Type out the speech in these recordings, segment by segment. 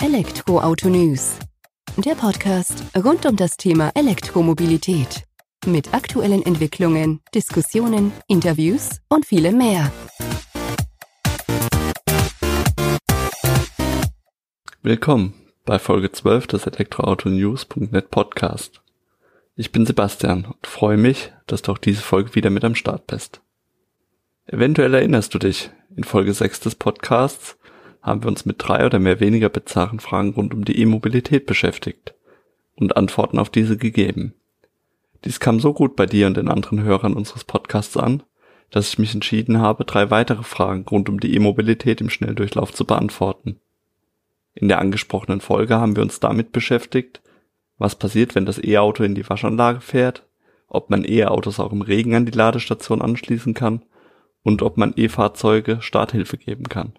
Elektroauto News. Der Podcast rund um das Thema Elektromobilität. Mit aktuellen Entwicklungen, Diskussionen, Interviews und vielem mehr. Willkommen bei Folge 12 des Elektroautonews.net Podcast. Ich bin Sebastian und freue mich, dass du auch diese Folge wieder mit am Start bist. Eventuell erinnerst du dich, in Folge 6 des Podcasts haben wir uns mit drei oder mehr weniger bizarren Fragen rund um die E-Mobilität beschäftigt und Antworten auf diese gegeben. Dies kam so gut bei dir und den anderen Hörern unseres Podcasts an, dass ich mich entschieden habe, drei weitere Fragen rund um die E-Mobilität im Schnelldurchlauf zu beantworten. In der angesprochenen Folge haben wir uns damit beschäftigt, was passiert, wenn das E-Auto in die Waschanlage fährt, ob man E-Autos auch im Regen an die Ladestation anschließen kann und ob man E-Fahrzeuge Starthilfe geben kann.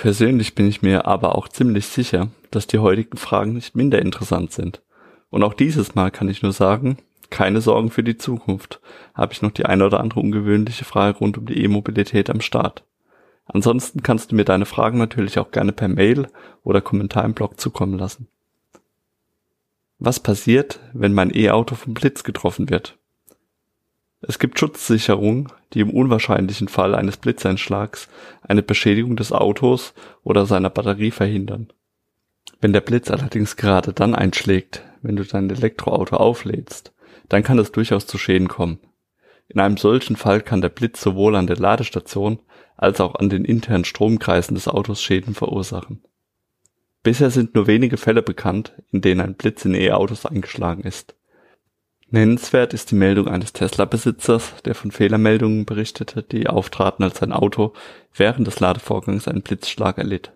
Persönlich bin ich mir aber auch ziemlich sicher, dass die heutigen Fragen nicht minder interessant sind. Und auch dieses Mal kann ich nur sagen, keine Sorgen für die Zukunft, habe ich noch die eine oder andere ungewöhnliche Frage rund um die E-Mobilität am Start. Ansonsten kannst du mir deine Fragen natürlich auch gerne per Mail oder Kommentar im Blog zukommen lassen. Was passiert, wenn mein E-Auto vom Blitz getroffen wird? Es gibt Schutzsicherungen, die im unwahrscheinlichen Fall eines Blitzeinschlags eine Beschädigung des Autos oder seiner Batterie verhindern. Wenn der Blitz allerdings gerade dann einschlägt, wenn du dein Elektroauto auflädst, dann kann es durchaus zu Schäden kommen. In einem solchen Fall kann der Blitz sowohl an der Ladestation als auch an den internen Stromkreisen des Autos Schäden verursachen. Bisher sind nur wenige Fälle bekannt, in denen ein Blitz in E-Autos eingeschlagen ist. Nennenswert ist die Meldung eines Tesla-Besitzers, der von Fehlermeldungen berichtete, die auftraten, als sein Auto während des Ladevorgangs einen Blitzschlag erlitt.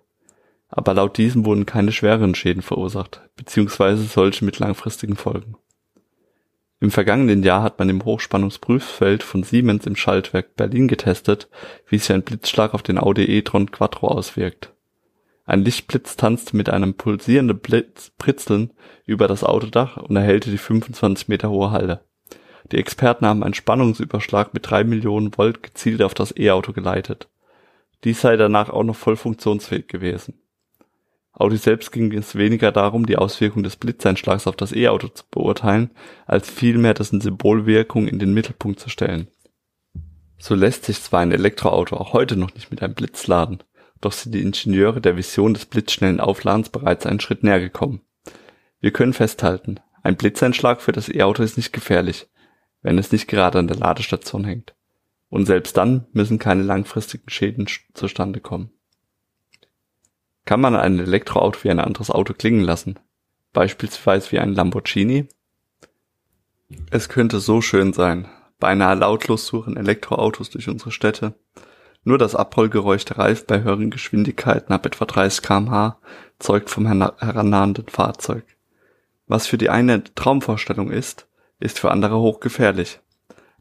Aber laut diesem wurden keine schwereren Schäden verursacht, beziehungsweise solche mit langfristigen Folgen. Im vergangenen Jahr hat man im Hochspannungsprüffeld von Siemens im Schaltwerk Berlin getestet, wie sich ein Blitzschlag auf den Audi e-tron Quattro auswirkt. Ein Lichtblitz tanzte mit einem pulsierenden Britzeln über das Autodach und erhellte die 25 Meter hohe Halle. Die Experten haben einen Spannungsüberschlag mit drei Millionen Volt gezielt auf das E-Auto geleitet. Dies sei danach auch noch voll funktionsfähig gewesen. Audi selbst ging es weniger darum, die Auswirkung des Blitzeinschlags auf das E-Auto zu beurteilen, als vielmehr dessen Symbolwirkung in den Mittelpunkt zu stellen. So lässt sich zwar ein Elektroauto auch heute noch nicht mit einem Blitz laden, doch sind die Ingenieure der Vision des blitzschnellen Aufladens bereits einen Schritt näher gekommen. Wir können festhalten, ein Blitzeinschlag für das E-Auto ist nicht gefährlich, wenn es nicht gerade an der Ladestation hängt. Und selbst dann müssen keine langfristigen Schäden zustande kommen. Kann man ein Elektroauto wie ein anderes Auto klingen lassen? Beispielsweise wie ein Lamborghini? Es könnte so schön sein. Beinahe lautlos suchen Elektroautos durch unsere Städte nur das Abrollgeräusch der Reifen bei höheren Geschwindigkeiten ab etwa 30 kmh zeugt vom herannahenden Fahrzeug. Was für die eine Traumvorstellung ist, ist für andere hochgefährlich.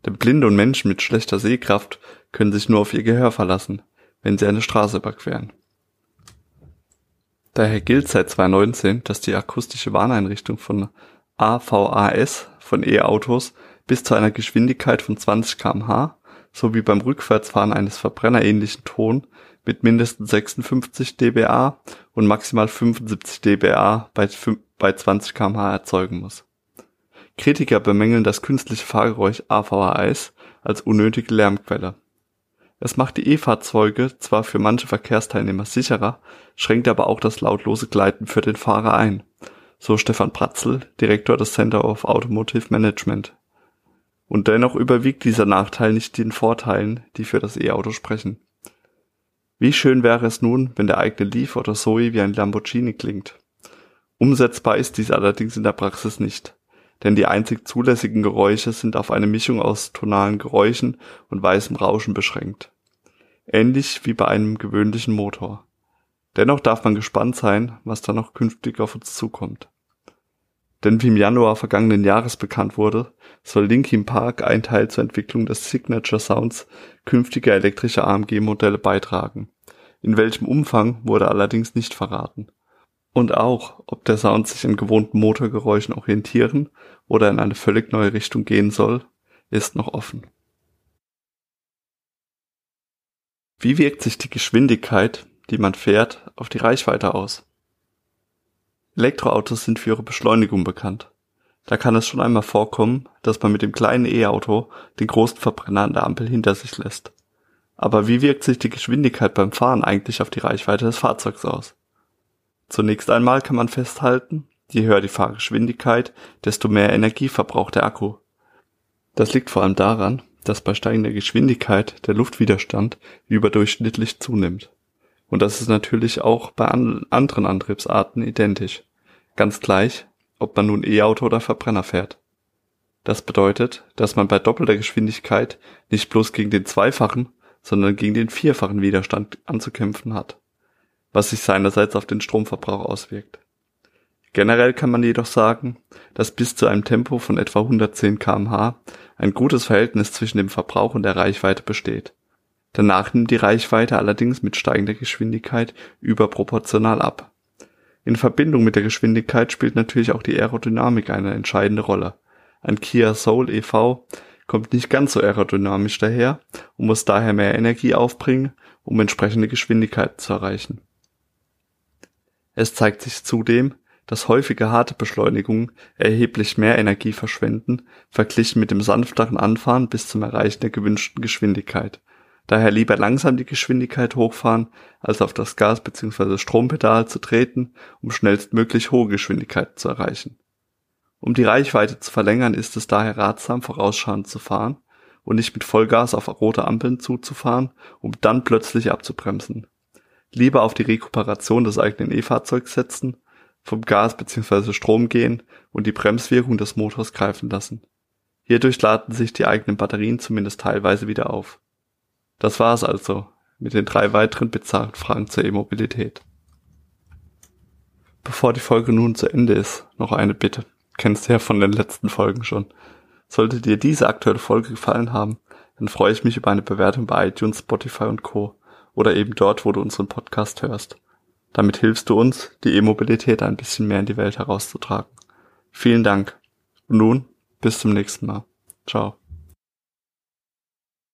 Denn Blinde und Menschen mit schlechter Sehkraft können sich nur auf ihr Gehör verlassen, wenn sie eine Straße überqueren. Daher gilt seit 2019, dass die akustische Warneinrichtung von AVAS von E-Autos bis zu einer Geschwindigkeit von 20 kmh sowie beim Rückwärtsfahren eines verbrennerähnlichen Ton mit mindestens 56 dBA und maximal 75 dBA bei, bei 20 kmh erzeugen muss. Kritiker bemängeln das künstliche Fahrgeräusch AVHS als unnötige Lärmquelle. Es macht die E-Fahrzeuge zwar für manche Verkehrsteilnehmer sicherer, schränkt aber auch das lautlose Gleiten für den Fahrer ein, so Stefan Pratzel, Direktor des Center of Automotive Management und dennoch überwiegt dieser Nachteil nicht den Vorteilen, die für das E-Auto sprechen. Wie schön wäre es nun, wenn der eigene Leaf oder Zoe wie ein Lamborghini klingt. Umsetzbar ist dies allerdings in der Praxis nicht, denn die einzig zulässigen Geräusche sind auf eine Mischung aus tonalen Geräuschen und weißem Rauschen beschränkt. Ähnlich wie bei einem gewöhnlichen Motor. Dennoch darf man gespannt sein, was da noch künftig auf uns zukommt. Denn wie im Januar vergangenen Jahres bekannt wurde, soll Linkin Park ein Teil zur Entwicklung des Signature Sounds künftiger elektrischer AMG-Modelle beitragen. In welchem Umfang wurde allerdings nicht verraten. Und auch, ob der Sound sich an gewohnten Motorgeräuschen orientieren oder in eine völlig neue Richtung gehen soll, ist noch offen. Wie wirkt sich die Geschwindigkeit, die man fährt, auf die Reichweite aus? Elektroautos sind für ihre Beschleunigung bekannt. Da kann es schon einmal vorkommen, dass man mit dem kleinen E-Auto den großen Verbrenner an der Ampel hinter sich lässt. Aber wie wirkt sich die Geschwindigkeit beim Fahren eigentlich auf die Reichweite des Fahrzeugs aus? Zunächst einmal kann man festhalten, je höher die Fahrgeschwindigkeit, desto mehr Energie verbraucht der Akku. Das liegt vor allem daran, dass bei steigender Geschwindigkeit der Luftwiderstand überdurchschnittlich zunimmt. Und das ist natürlich auch bei an anderen Antriebsarten identisch. Ganz gleich, ob man nun E-Auto oder Verbrenner fährt. Das bedeutet, dass man bei doppelter Geschwindigkeit nicht bloß gegen den zweifachen, sondern gegen den vierfachen Widerstand anzukämpfen hat, was sich seinerseits auf den Stromverbrauch auswirkt. Generell kann man jedoch sagen, dass bis zu einem Tempo von etwa 110 kmh ein gutes Verhältnis zwischen dem Verbrauch und der Reichweite besteht. Danach nimmt die Reichweite allerdings mit steigender Geschwindigkeit überproportional ab. In Verbindung mit der Geschwindigkeit spielt natürlich auch die Aerodynamik eine entscheidende Rolle. Ein Kia Soul e.V. kommt nicht ganz so aerodynamisch daher und muss daher mehr Energie aufbringen, um entsprechende Geschwindigkeiten zu erreichen. Es zeigt sich zudem, dass häufige harte Beschleunigungen erheblich mehr Energie verschwenden, verglichen mit dem sanfteren Anfahren bis zum Erreichen der gewünschten Geschwindigkeit. Daher lieber langsam die Geschwindigkeit hochfahren, als auf das Gas- bzw. Strompedal zu treten, um schnellstmöglich hohe Geschwindigkeiten zu erreichen. Um die Reichweite zu verlängern, ist es daher ratsam, vorausschauend zu fahren und nicht mit Vollgas auf rote Ampeln zuzufahren, um dann plötzlich abzubremsen. Lieber auf die Rekuperation des eigenen E-Fahrzeugs setzen vom Gas bzw. Strom gehen und die Bremswirkung des Motors greifen lassen. Hierdurch laden sich die eigenen Batterien zumindest teilweise wieder auf. Das war's also mit den drei weiteren bizarren Fragen zur E-Mobilität. Bevor die Folge nun zu Ende ist, noch eine Bitte. Kennst du ja von den letzten Folgen schon. Sollte dir diese aktuelle Folge gefallen haben, dann freue ich mich über eine Bewertung bei iTunes, Spotify und Co. oder eben dort, wo du unseren Podcast hörst. Damit hilfst du uns, die E-Mobilität ein bisschen mehr in die Welt herauszutragen. Vielen Dank. Und nun, bis zum nächsten Mal. Ciao.